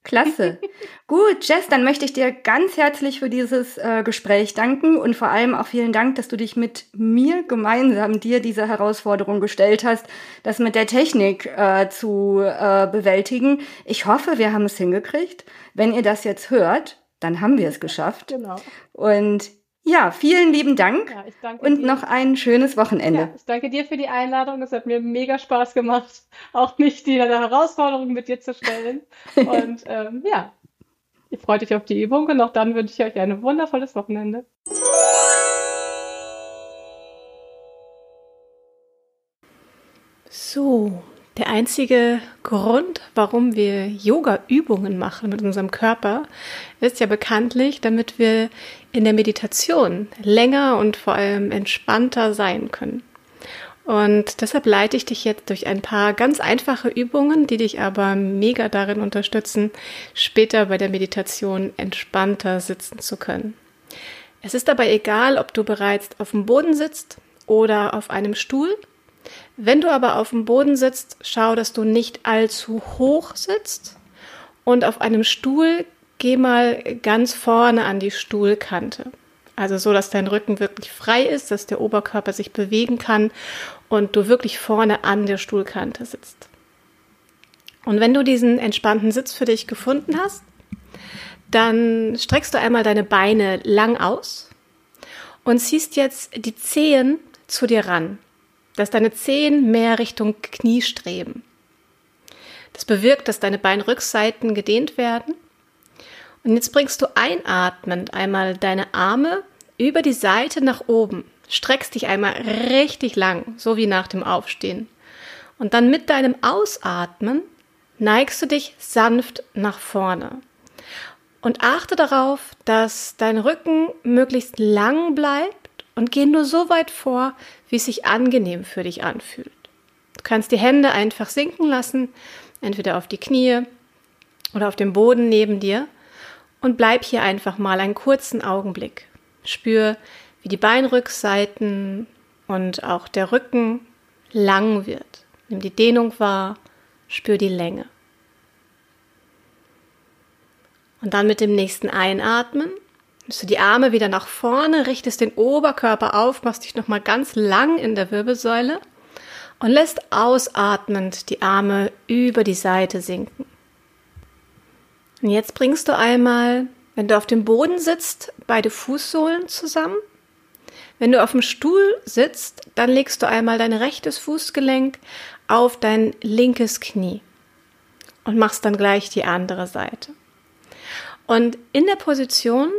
Klasse. Gut, Jess, dann möchte ich dir ganz herzlich für dieses äh, Gespräch danken und vor allem auch vielen Dank, dass du dich mit mir gemeinsam dir diese Herausforderung gestellt hast, das mit der Technik äh, zu äh, bewältigen. Ich hoffe, wir haben es hingekriegt. Wenn ihr das jetzt hört, dann haben wir es geschafft. Genau. Und ja, vielen lieben Dank ja, und dir. noch ein schönes Wochenende. Ja, ich danke dir für die Einladung. Es hat mir mega Spaß gemacht, auch mich die Herausforderung mit dir zu stellen. und ähm, ja, ich freue mich auf die Übung und auch dann wünsche ich euch ein wundervolles Wochenende. So, der einzige Grund, warum wir Yoga-Übungen machen mit unserem Körper, ist ja bekanntlich, damit wir in der Meditation länger und vor allem entspannter sein können. Und deshalb leite ich dich jetzt durch ein paar ganz einfache Übungen, die dich aber mega darin unterstützen, später bei der Meditation entspannter sitzen zu können. Es ist dabei egal, ob du bereits auf dem Boden sitzt oder auf einem Stuhl wenn du aber auf dem Boden sitzt, schau, dass du nicht allzu hoch sitzt und auf einem Stuhl geh mal ganz vorne an die Stuhlkante. Also so, dass dein Rücken wirklich frei ist, dass der Oberkörper sich bewegen kann und du wirklich vorne an der Stuhlkante sitzt. Und wenn du diesen entspannten Sitz für dich gefunden hast, dann streckst du einmal deine Beine lang aus und ziehst jetzt die Zehen zu dir ran. Dass deine Zehen mehr Richtung Knie streben. Das bewirkt, dass deine Beinrückseiten gedehnt werden. Und jetzt bringst du einatmend einmal deine Arme über die Seite nach oben. Streckst dich einmal richtig lang, so wie nach dem Aufstehen. Und dann mit deinem Ausatmen neigst du dich sanft nach vorne. Und achte darauf, dass dein Rücken möglichst lang bleibt und geh nur so weit vor, wie es sich angenehm für dich anfühlt. Du kannst die Hände einfach sinken lassen, entweder auf die Knie oder auf dem Boden neben dir und bleib hier einfach mal einen kurzen Augenblick. Spür, wie die Beinrückseiten und auch der Rücken lang wird. Nimm die Dehnung wahr, spür die Länge. Und dann mit dem nächsten Einatmen nimmst du die Arme wieder nach vorne, richtest den Oberkörper auf, machst dich nochmal ganz lang in der Wirbelsäule und lässt ausatmend die Arme über die Seite sinken. Und jetzt bringst du einmal, wenn du auf dem Boden sitzt, beide Fußsohlen zusammen. Wenn du auf dem Stuhl sitzt, dann legst du einmal dein rechtes Fußgelenk auf dein linkes Knie und machst dann gleich die andere Seite. Und in der Position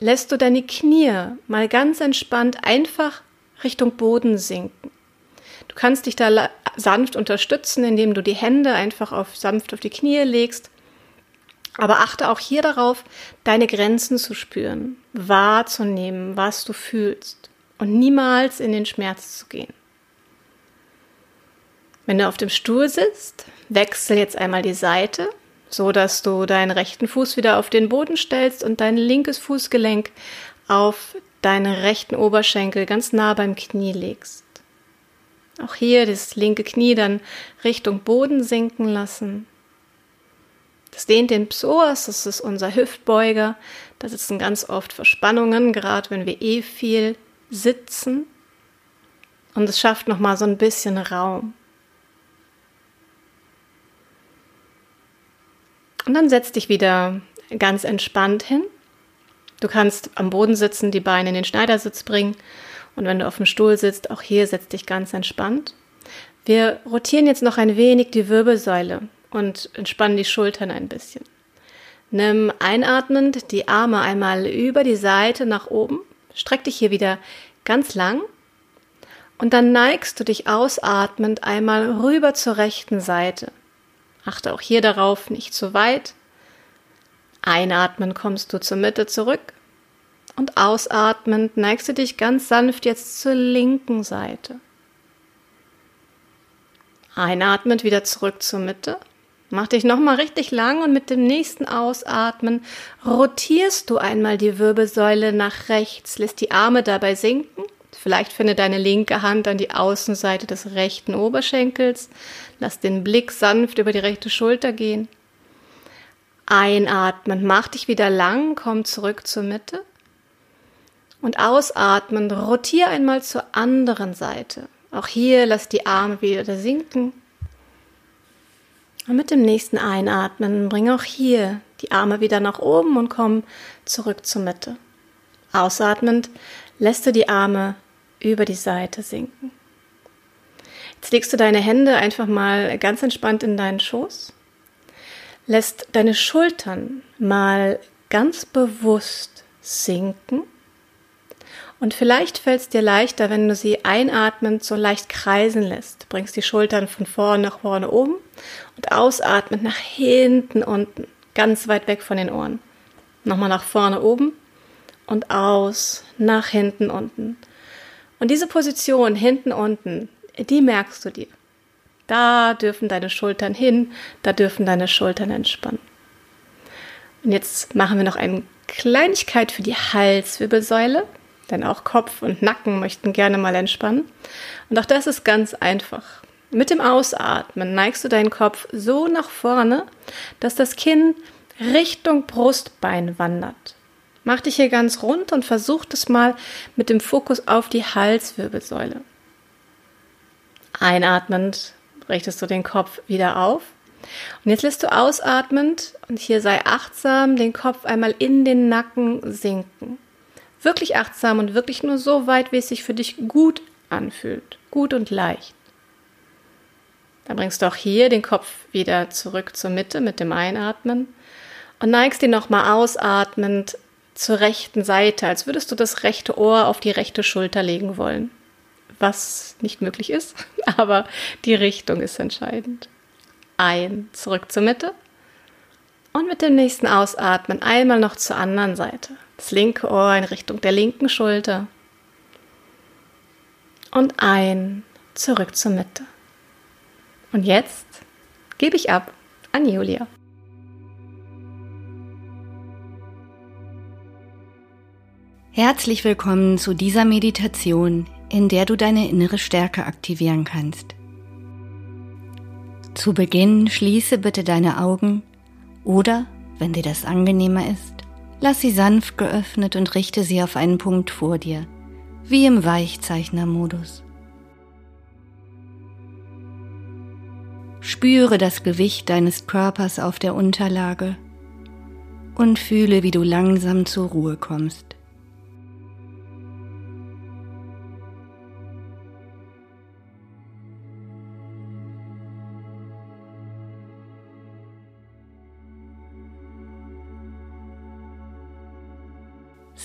lässt du deine Knie mal ganz entspannt einfach Richtung Boden sinken. Du kannst dich da sanft unterstützen, indem du die Hände einfach auf, sanft auf die Knie legst. Aber achte auch hier darauf, deine Grenzen zu spüren, wahrzunehmen, was du fühlst und niemals in den Schmerz zu gehen. Wenn du auf dem Stuhl sitzt, wechsel jetzt einmal die Seite, so dass du deinen rechten Fuß wieder auf den Boden stellst und dein linkes Fußgelenk auf deinen rechten Oberschenkel ganz nah beim Knie legst. Auch hier das linke Knie dann Richtung Boden sinken lassen. Das dehnt den Psoas, das ist unser Hüftbeuger. Da sitzen ganz oft Verspannungen, gerade wenn wir eh viel sitzen. Und es schafft nochmal so ein bisschen Raum. Und dann setz dich wieder ganz entspannt hin. Du kannst am Boden sitzen, die Beine in den Schneidersitz bringen und wenn du auf dem Stuhl sitzt, auch hier setz dich ganz entspannt. Wir rotieren jetzt noch ein wenig die Wirbelsäule und entspannen die Schultern ein bisschen. Nimm einatmend die Arme einmal über die Seite nach oben, streck dich hier wieder ganz lang und dann neigst du dich ausatmend einmal rüber zur rechten Seite. Achte auch hier darauf, nicht zu weit. Einatmen kommst du zur Mitte zurück und ausatmend neigst du dich ganz sanft jetzt zur linken Seite. Einatmend wieder zurück zur Mitte. Mach dich nochmal richtig lang und mit dem nächsten Ausatmen rotierst du einmal die Wirbelsäule nach rechts, lässt die Arme dabei sinken. Vielleicht finde deine linke Hand an die Außenseite des rechten Oberschenkels. Lass den Blick sanft über die rechte Schulter gehen. Einatmen, mach dich wieder lang, komm zurück zur Mitte. Und ausatmen, rotier einmal zur anderen Seite. Auch hier lass die Arme wieder sinken. Und mit dem nächsten Einatmen bring auch hier die Arme wieder nach oben und komm zurück zur Mitte. Ausatmend lässt du die Arme über die Seite sinken. Jetzt legst du deine Hände einfach mal ganz entspannt in deinen Schoß, lässt deine Schultern mal ganz bewusst sinken und vielleicht fällt es dir leichter, wenn du sie einatmend so leicht kreisen lässt. Bringst die Schultern von vorne nach vorne oben und ausatmend nach hinten unten, ganz weit weg von den Ohren. Nochmal nach vorne oben und aus, nach hinten unten. Und diese Position hinten unten, die merkst du dir. Da dürfen deine Schultern hin, da dürfen deine Schultern entspannen. Und jetzt machen wir noch eine Kleinigkeit für die Halswirbelsäule denn auch Kopf und Nacken möchten gerne mal entspannen. Und auch das ist ganz einfach. Mit dem Ausatmen neigst du deinen Kopf so nach vorne, dass das Kinn Richtung Brustbein wandert. Mach dich hier ganz rund und versuch das mal mit dem Fokus auf die Halswirbelsäule. Einatmend richtest du den Kopf wieder auf. Und jetzt lässt du ausatmend und hier sei achtsam den Kopf einmal in den Nacken sinken wirklich achtsam und wirklich nur so weit, wie es sich für dich gut anfühlt. gut und leicht. Dann bringst du auch hier den Kopf wieder zurück zur Mitte mit dem Einatmen und neigst ihn nochmal ausatmend zur rechten Seite, als würdest du das rechte Ohr auf die rechte Schulter legen wollen. Was nicht möglich ist, aber die Richtung ist entscheidend. Ein, zurück zur Mitte. Und mit dem nächsten Ausatmen einmal noch zur anderen Seite. Das linke Ohr in Richtung der linken Schulter. Und ein, zurück zur Mitte. Und jetzt gebe ich ab an Julia. Herzlich willkommen zu dieser Meditation, in der du deine innere Stärke aktivieren kannst. Zu Beginn schließe bitte deine Augen oder, wenn dir das angenehmer ist, lass sie sanft geöffnet und richte sie auf einen Punkt vor dir, wie im Weichzeichnermodus. Spüre das Gewicht deines Körpers auf der Unterlage und fühle, wie du langsam zur Ruhe kommst.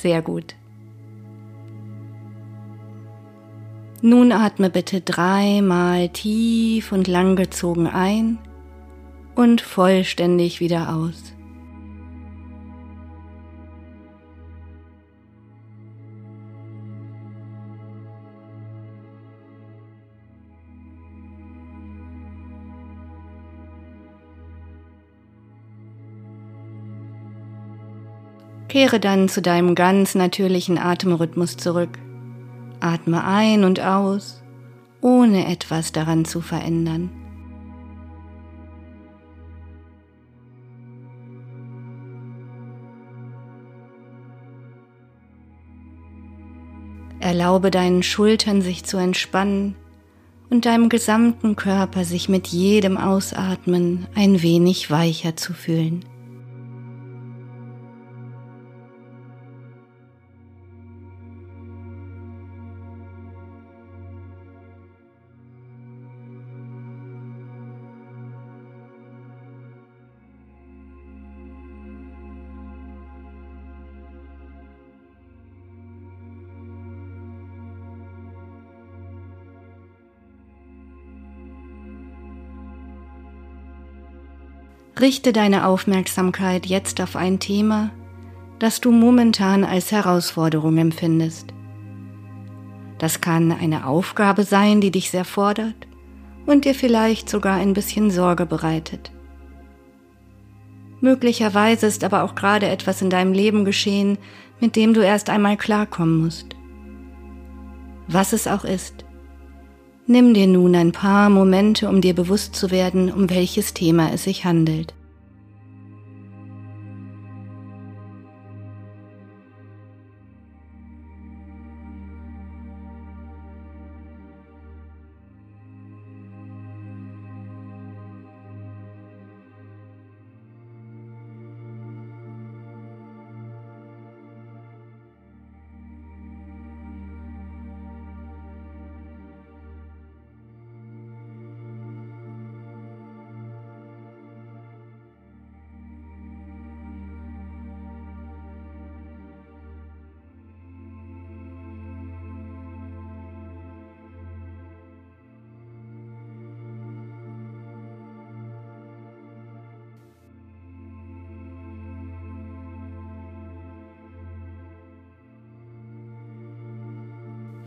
Sehr gut. Nun atme bitte dreimal tief und langgezogen ein und vollständig wieder aus. Kehre dann zu deinem ganz natürlichen Atemrhythmus zurück. Atme ein und aus, ohne etwas daran zu verändern. Erlaube deinen Schultern sich zu entspannen und deinem gesamten Körper sich mit jedem Ausatmen ein wenig weicher zu fühlen. Richte deine Aufmerksamkeit jetzt auf ein Thema, das du momentan als Herausforderung empfindest. Das kann eine Aufgabe sein, die dich sehr fordert und dir vielleicht sogar ein bisschen Sorge bereitet. Möglicherweise ist aber auch gerade etwas in deinem Leben geschehen, mit dem du erst einmal klarkommen musst. Was es auch ist, Nimm dir nun ein paar Momente, um dir bewusst zu werden, um welches Thema es sich handelt.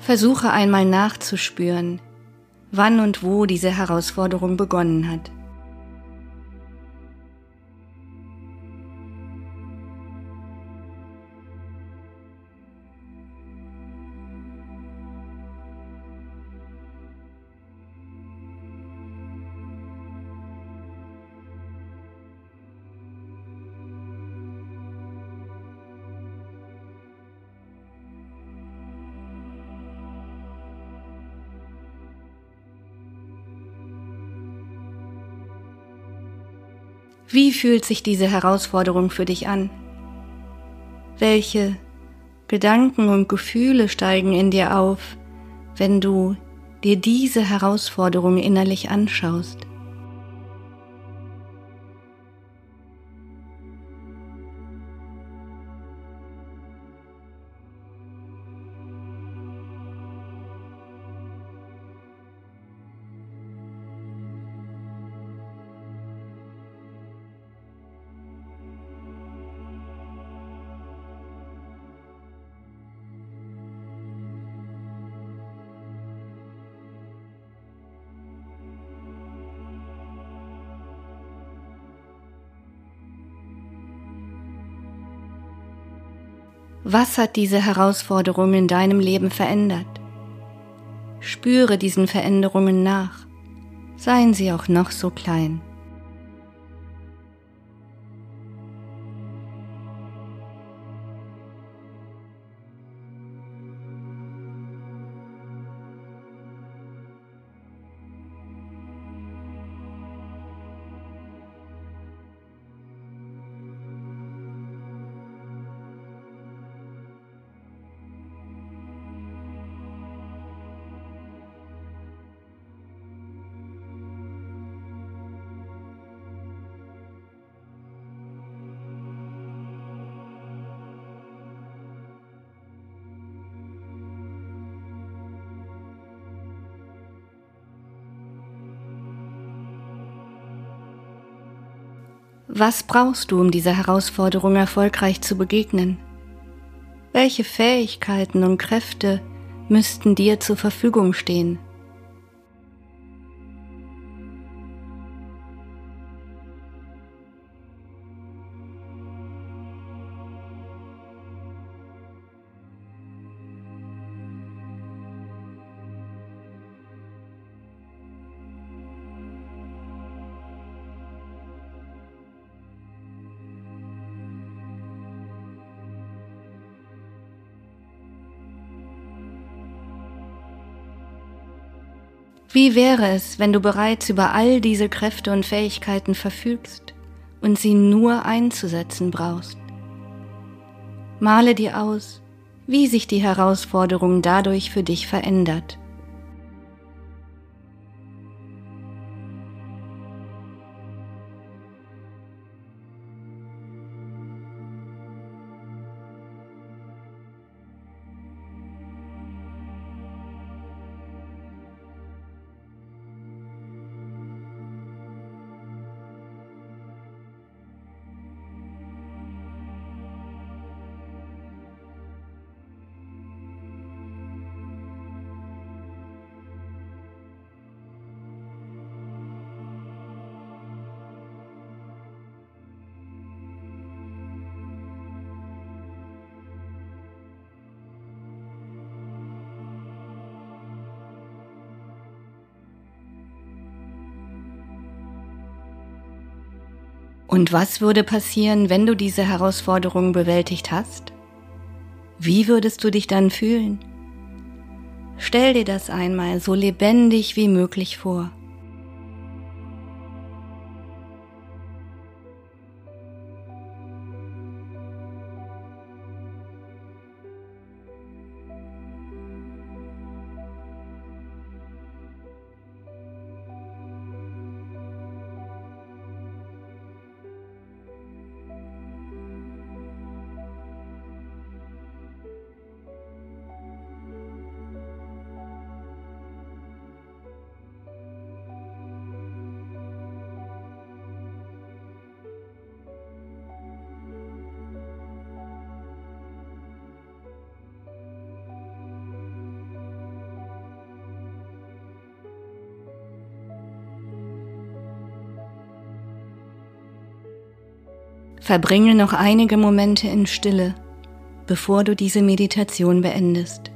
Versuche einmal nachzuspüren, wann und wo diese Herausforderung begonnen hat. Wie fühlt sich diese Herausforderung für dich an? Welche Gedanken und Gefühle steigen in dir auf, wenn du dir diese Herausforderung innerlich anschaust. Was hat diese Herausforderung in deinem Leben verändert? Spüre diesen Veränderungen nach, seien sie auch noch so klein. Was brauchst du, um dieser Herausforderung erfolgreich zu begegnen? Welche Fähigkeiten und Kräfte müssten dir zur Verfügung stehen? Wie wäre es, wenn du bereits über all diese Kräfte und Fähigkeiten verfügst und sie nur einzusetzen brauchst? Male dir aus, wie sich die Herausforderung dadurch für dich verändert. Und was würde passieren, wenn du diese Herausforderung bewältigt hast? Wie würdest du dich dann fühlen? Stell dir das einmal so lebendig wie möglich vor. Verbringe noch einige Momente in Stille, bevor du diese Meditation beendest.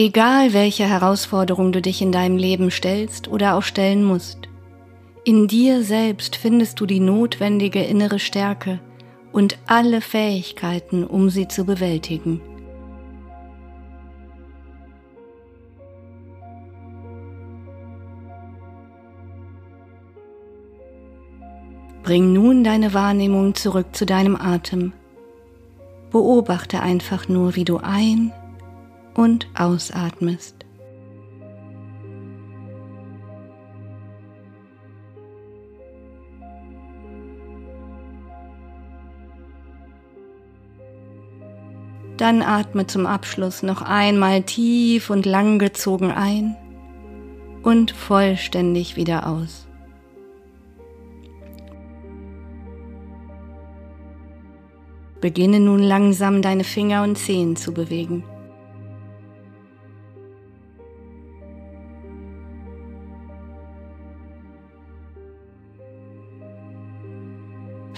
Egal welche Herausforderung du dich in deinem Leben stellst oder auch stellen musst, in dir selbst findest du die notwendige innere Stärke und alle Fähigkeiten, um sie zu bewältigen. Bring nun deine Wahrnehmung zurück zu deinem Atem. Beobachte einfach nur, wie du ein- und ausatmest. Dann atme zum Abschluss noch einmal tief und lang gezogen ein und vollständig wieder aus. Beginne nun langsam deine Finger und Zehen zu bewegen.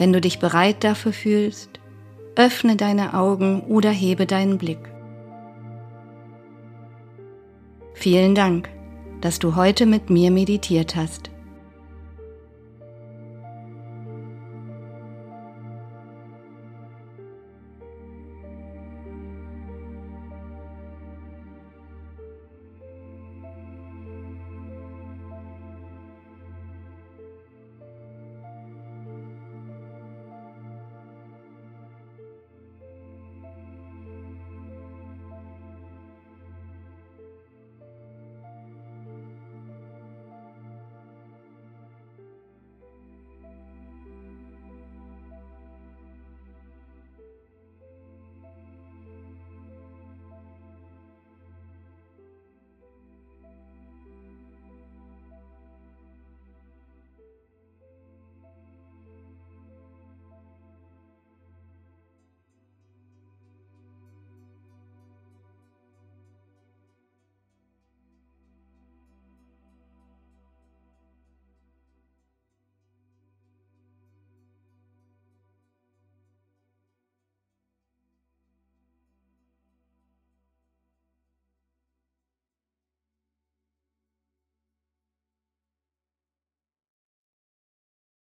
Wenn du dich bereit dafür fühlst, öffne deine Augen oder hebe deinen Blick. Vielen Dank, dass du heute mit mir meditiert hast.